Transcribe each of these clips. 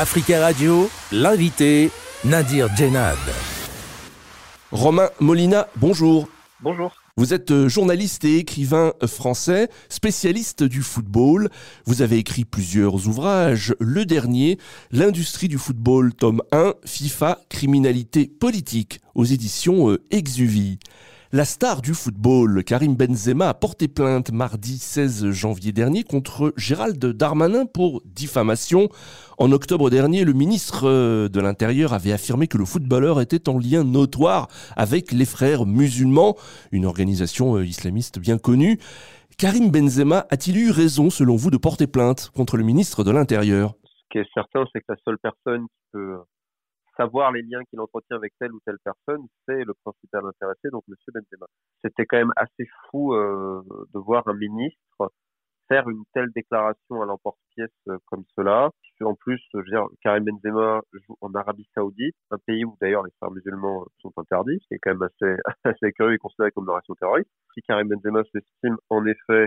Africa Radio, l'invité, Nadir Djenad. Romain Molina, bonjour. Bonjour. Vous êtes euh, journaliste et écrivain français, spécialiste du football. Vous avez écrit plusieurs ouvrages. Le dernier, L'industrie du football, tome 1, FIFA, criminalité politique, aux éditions euh, Exuvie. La star du football, Karim Benzema, a porté plainte mardi 16 janvier dernier contre Gérald Darmanin pour diffamation. En octobre dernier, le ministre euh, de l'Intérieur avait affirmé que le footballeur était en lien notoire avec les frères musulmans, une organisation euh, islamiste bien connue. Karim Benzema a-t-il eu raison, selon vous, de porter plainte contre le ministre de l'Intérieur? Ce qui est certain, c'est que la seule personne qui peut savoir les liens qu'il entretient avec telle ou telle personne, c'est le principal intéressé, donc Monsieur Benzema. C'était quand même assez fou euh, de voir un ministre faire une telle déclaration à l'emporte-pièce euh, comme cela. En plus, Karim Benzema joue en Arabie Saoudite, un pays où d'ailleurs les frères musulmans sont interdits, ce qui est quand même assez, assez curieux et considéré comme une nation terroriste. Si Karim Benzema s'estime en effet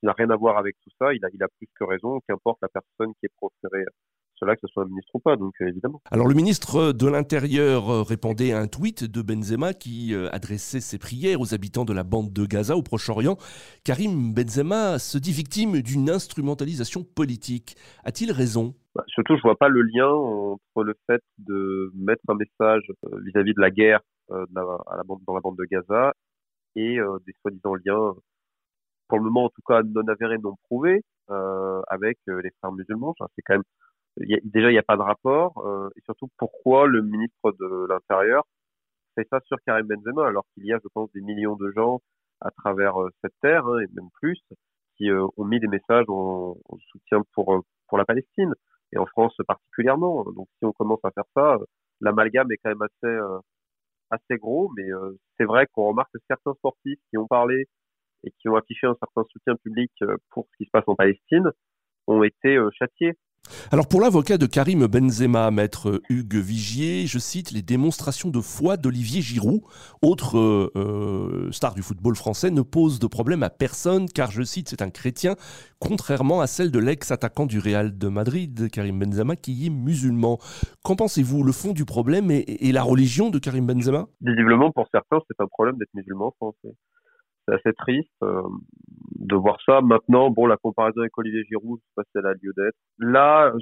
qu'il n'a rien à voir avec tout ça, il a, il a plus que raison, qu'importe la personne qui est proférée que ce soit un ministre ou pas, donc euh, évidemment. Alors le ministre de l'Intérieur euh, répondait à un tweet de Benzema qui euh, adressait ses prières aux habitants de la bande de Gaza au Proche-Orient. Karim Benzema se dit victime d'une instrumentalisation politique. A-t-il raison? Bah, Surtout, je vois pas le lien entre le fait de mettre un message vis-à-vis de la guerre à la bande, dans la bande de Gaza et des soi-disant liens, pour le moment en tout cas non avérés, non prouvés, avec les frères musulmans. c'est quand même déjà, il n'y a pas de rapport. Euh, et surtout, pourquoi le ministre de l'Intérieur fait ça sur Karim Benzema alors qu'il y a, je pense, des millions de gens à travers euh, cette terre, hein, et même plus, qui euh, ont mis des messages en, soutien pour, pour la Palestine, et en France particulièrement. Donc si on commence à faire ça, l'amalgame est quand même assez, assez gros, mais c'est vrai qu'on remarque que certains sportifs qui ont parlé et qui ont affiché un certain soutien public pour ce qui se passe en Palestine ont été châtiés alors pour l'avocat de Karim Benzema, maître Hugues Vigier, je cite les démonstrations de foi d'Olivier Giroud, autre euh, euh, star du football français, ne pose de problème à personne car je cite c'est un chrétien, contrairement à celle de l'ex-attaquant du Real de Madrid, Karim Benzema, qui est musulman. Qu'en pensez-vous? Le fond du problème est, la religion de Karim Benzema? Visiblement pour certains c'est un problème d'être musulman français. C'est assez triste. Euh, de voir ça. Maintenant, bon, la comparaison avec Olivier Giroud, je sais pas lieu d'être. Là,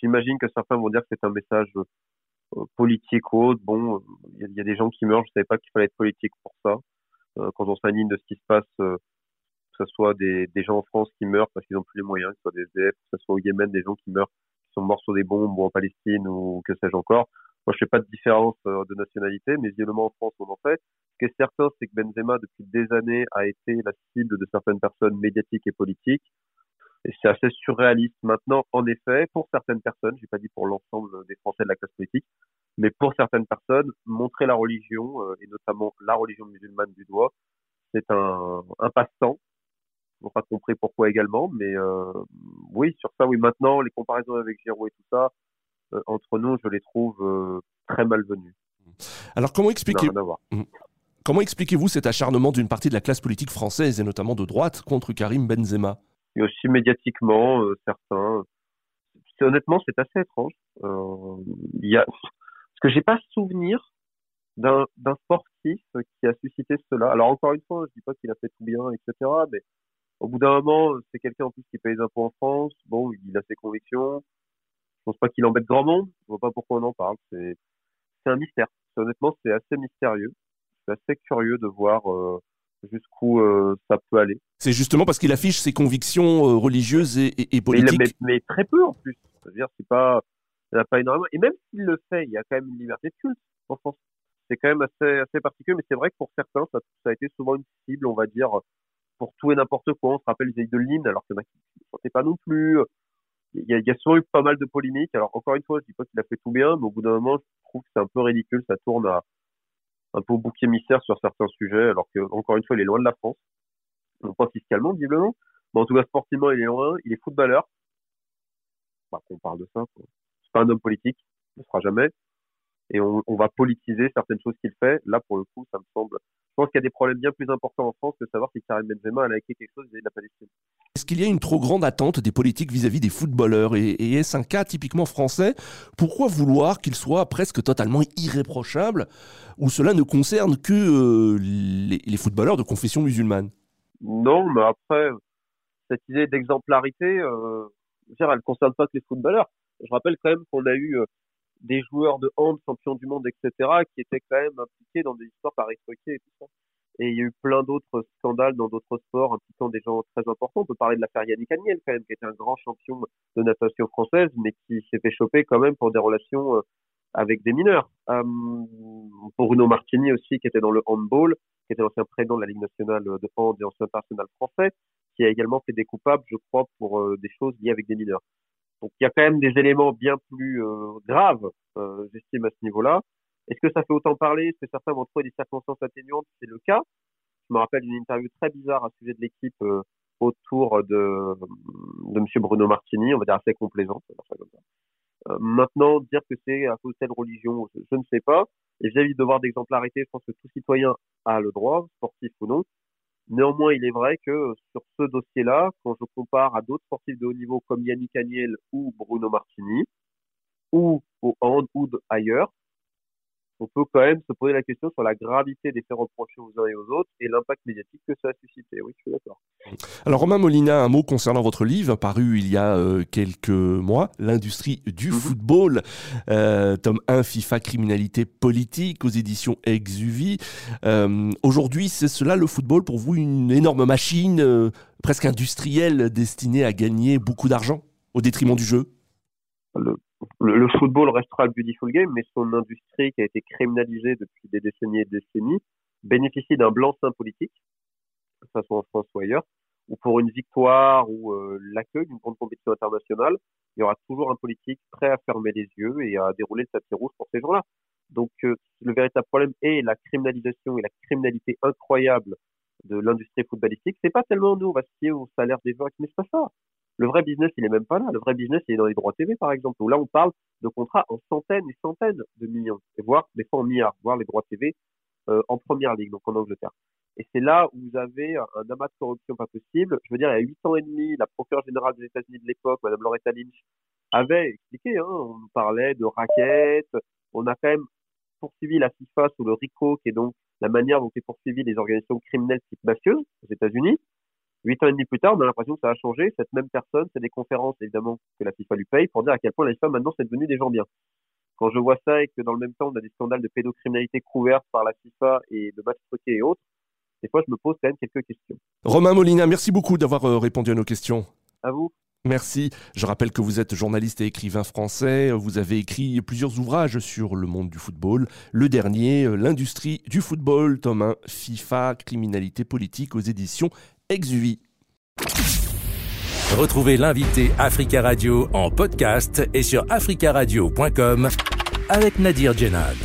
j'imagine que certains vont dire que c'est un message euh, politique autre. Bon, il y, a des gens qui meurent. Je savais pas qu'il fallait être politique pour ça. Euh, quand on s'anime de ce qui se passe, euh, que ce soit des, des, gens en France qui meurent parce qu'ils n'ont plus les moyens, que ce soit des SDF, que ce soit au Yémen, des gens qui meurent, qui sont morts sur des bombes ou en Palestine ou que sais-je encore. Moi, je fais pas de différence de nationalité, mais visiblement en France, on en fait. Ce qui est certain, c'est que Benzema, depuis des années, a été la cible de certaines personnes médiatiques et politiques. Et c'est assez surréaliste maintenant, en effet, pour certaines personnes, j'ai pas dit pour l'ensemble des Français de la classe politique, mais pour certaines personnes, montrer la religion, euh, et notamment la religion musulmane du doigt, c'est un, un passe-temps. On n'a pas compris pourquoi également, mais euh, oui, sur ça, oui, maintenant, les comparaisons avec Giroud et tout ça, euh, entre nous, je les trouve euh, très malvenues. Alors comment expliquer Comment expliquez-vous cet acharnement d'une partie de la classe politique française et notamment de droite contre Karim Benzema? Et aussi médiatiquement, euh, certains. honnêtement, c'est assez étrange. Euh, y a, parce que j'ai pas souvenir d'un sportif qui a suscité cela. Alors encore une fois, je dis pas qu'il a fait tout bien, etc. Mais au bout d'un moment, c'est quelqu'un en plus qui paye les impôts en France. Bon, il a ses convictions. Je pense pas qu'il embête grand monde. Je vois pas pourquoi on en parle. C'est un mystère. Honnêtement, c'est assez mystérieux assez curieux de voir euh, jusqu'où euh, ça peut aller. C'est justement parce qu'il affiche ses convictions euh, religieuses et, politiques. Mais, très peu en plus. C'est-à-dire, c'est pas, il a pas énormément. Et même s'il le fait, il y a quand même une liberté de culte en France. C'est quand même assez, assez particulier, mais c'est vrai que pour certains, ça, ça, a été souvent une cible, on va dire, pour tout et n'importe quoi. On se rappelle les de l'hymne, alors que y en a pas non plus. Il y, a, souvent eu pas mal de polémiques. Alors encore une fois, je dis qu'il a fait tout bien, mais au bout d'un moment, je trouve que c'est un peu ridicule. Ça tourne à, un peu au bouc émissaire sur certains sujets, alors que encore une fois, il est loin de la France, non pas fiscalement visiblement, mais en tout cas sportivement, il est loin. Il est footballeur. Bah, on parle de ça. C'est pas un homme politique, ne sera jamais. Et on, va politiser certaines choses qu'il fait. Là, pour le coup, ça me semble. Pense qu'il y a des problèmes bien plus importants en France que savoir si Karim Benzema a écrit quelque chose vis de la Palestine. Est-ce qu'il y a une trop grande attente des politiques vis-à-vis des footballeurs? Et, est-ce un cas typiquement français? Pourquoi vouloir qu'il soit presque totalement irréprochable ou cela ne concerne que euh, les, footballeurs de confession musulmane? Non, mais après, cette idée d'exemplarité, euh, elle ne concerne pas que les footballeurs. Je rappelle quand même qu'on a eu euh, des joueurs de hand, champions du monde, etc., qui étaient quand même impliqués dans des histoires par et tout ça. Et il y a eu plein d'autres scandales dans d'autres sports impliquant des gens très importants. On peut parler de l'affaire Yannick Agnel, quand même, qui était un grand champion de natation française, mais qui s'est fait choper quand même pour des relations euh, avec des mineurs. Euh, Bruno Martini aussi, qui était dans le handball, qui était l'ancien président de la Ligue nationale de hand et ancien international français, qui a également fait des coupables, je crois, pour euh, des choses liées avec des mineurs. Donc il y a quand même des éléments bien plus euh, graves, euh, j'estime, à ce niveau-là. Est-ce que ça fait autant parler? Est-ce que certains vont trouver des circonstances atténuantes? C'est le cas. Je me rappelle d'une interview très bizarre à sujet de l'équipe euh, autour de, de Monsieur Bruno Martini, on va dire assez complaisante. Euh, maintenant, dire que c'est à cause de telle religion, je, ne sais pas. Et vis-à-vis de devoir d'exemplarité, je pense que tout citoyen a le droit, sportif ou non. Néanmoins, il est vrai que sur ce dossier-là, quand je compare à d'autres sportifs de haut niveau comme Yannick Agnel ou Bruno Martini, ou au hand ou ailleurs, on peut quand même se poser la question sur la gravité des faits reprochés aux uns et aux autres et l'impact médiatique que ça a suscité. Oui, je suis d'accord. Alors Romain Molina, un mot concernant votre livre paru il y a euh, quelques mois, L'industrie du mhm. football, euh, tome 1 FIFA criminalité politique aux éditions Exuvie. Euh, Aujourd'hui, c'est cela le football pour vous une énorme machine presque industrielle destinée à gagner beaucoup d'argent au détriment du jeu? Le, le, football restera le beautiful game, mais son industrie qui a été criminalisée depuis des décennies et des décennies bénéficie d'un blanc-seing politique, que ce soit en France ou ailleurs, ou pour une victoire ou euh, l'accueil d'une grande compétition internationale, il y aura toujours un politique prêt à fermer les yeux et à dérouler le tapis rouge pour ces gens-là. Donc euh, le véritable problème est la criminalisation et la criminalité incroyable de l'industrie footballistique. C'est pas tellement nous, on va se fier au salaire des joueurs, mais c'est pas ça. Le vrai business, il est même pas là. Le vrai business, il est dans les droits TV, par exemple, où là, on parle de contrats en centaines et centaines de millions, voire des fois en milliards, voire les droits TV euh, en première ligue, donc en Angleterre. Et c'est là où vous avez un amas de corruption pas possible. Je veux dire, il y a huit ans et demi, la procureure générale des États-Unis de l'époque, Madame Loretta Lynch, avait expliqué, hein, on parlait de raquettes, on a quand même poursuivi la FIFA sous le RICO, qui est donc la manière dont est poursuivi les organisations criminelles type mafieuses aux États-Unis. Huit ans et demi plus tard, on a l'impression que ça a changé. Cette même personne, c'est des conférences, évidemment, que la FIFA lui paye pour dire à quel point la FIFA, maintenant, c'est devenu des gens bien. Quand je vois ça et que dans le même temps, on a des scandales de pédocriminalité couverts par la FIFA et de matchs truqués et autres, des fois, je me pose quand même quelques questions. Romain Molina, merci beaucoup d'avoir euh, répondu à nos questions. À vous. Merci. Je rappelle que vous êtes journaliste et écrivain français. Vous avez écrit plusieurs ouvrages sur le monde du football. Le dernier, euh, L'industrie du football, tome 1, FIFA, criminalité politique aux éditions Exuvie. Retrouvez l'invité Africa Radio en podcast et sur africaradio.com avec Nadir Djenad.